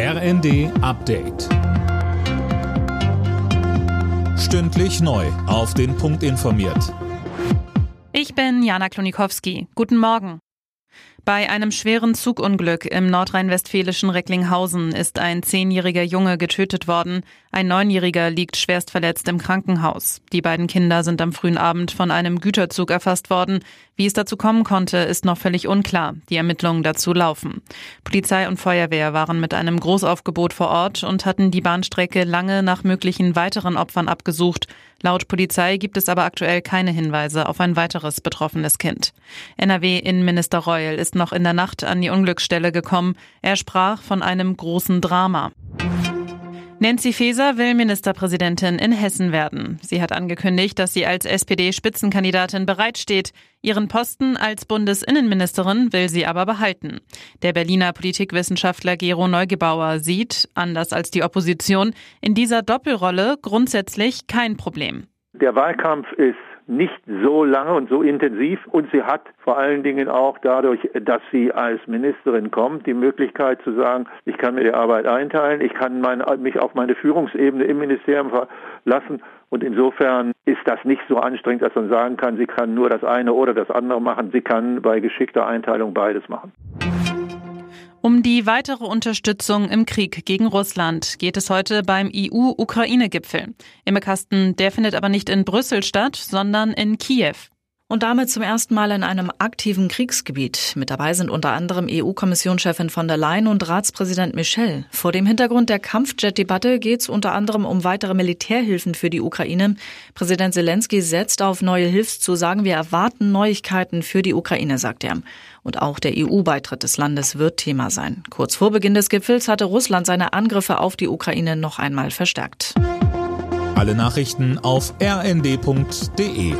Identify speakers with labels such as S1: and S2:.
S1: RND Update. Stündlich neu. Auf den Punkt informiert.
S2: Ich bin Jana Klonikowski. Guten Morgen. Bei einem schweren Zugunglück im nordrhein-westfälischen Recklinghausen ist ein zehnjähriger Junge getötet worden. Ein neunjähriger liegt schwerst verletzt im Krankenhaus. Die beiden Kinder sind am frühen Abend von einem Güterzug erfasst worden. Wie es dazu kommen konnte, ist noch völlig unklar. Die Ermittlungen dazu laufen. Polizei und Feuerwehr waren mit einem Großaufgebot vor Ort und hatten die Bahnstrecke lange nach möglichen weiteren Opfern abgesucht. Laut Polizei gibt es aber aktuell keine Hinweise auf ein weiteres betroffenes Kind. NRW-Innenminister Reul ist noch in der Nacht an die Unglücksstelle gekommen. Er sprach von einem großen Drama. Nancy Faeser will Ministerpräsidentin in Hessen werden. Sie hat angekündigt, dass sie als SPD-Spitzenkandidatin bereitsteht. Ihren Posten als Bundesinnenministerin will sie aber behalten. Der Berliner Politikwissenschaftler Gero Neugebauer sieht, anders als die Opposition, in dieser Doppelrolle grundsätzlich kein Problem.
S3: Der Wahlkampf ist nicht so lange und so intensiv. Und sie hat vor allen Dingen auch dadurch, dass sie als Ministerin kommt, die Möglichkeit zu sagen, ich kann mir die Arbeit einteilen, ich kann mein, mich auf meine Führungsebene im Ministerium verlassen. Und insofern ist das nicht so anstrengend, dass man sagen kann, sie kann nur das eine oder das andere machen. Sie kann bei geschickter Einteilung beides machen.
S2: Um die weitere Unterstützung im Krieg gegen Russland geht es heute beim EU-Ukraine-Gipfel. Kasten, der findet aber nicht in Brüssel statt, sondern in Kiew
S4: und damit zum ersten Mal in einem aktiven Kriegsgebiet. Mit dabei sind unter anderem EU-Kommissionschefin von der Leyen und Ratspräsident Michel. Vor dem Hintergrund der Kampfjet-Debatte geht es unter anderem um weitere Militärhilfen für die Ukraine. Präsident Zelensky setzt auf neue Hilfszusagen. Wir erwarten Neuigkeiten für die Ukraine, sagt er. Und auch der EU-Beitritt des Landes wird Thema sein. Kurz vor Beginn des Gipfels hatte Russland seine Angriffe auf die Ukraine noch einmal verstärkt.
S1: Alle Nachrichten auf rnd.de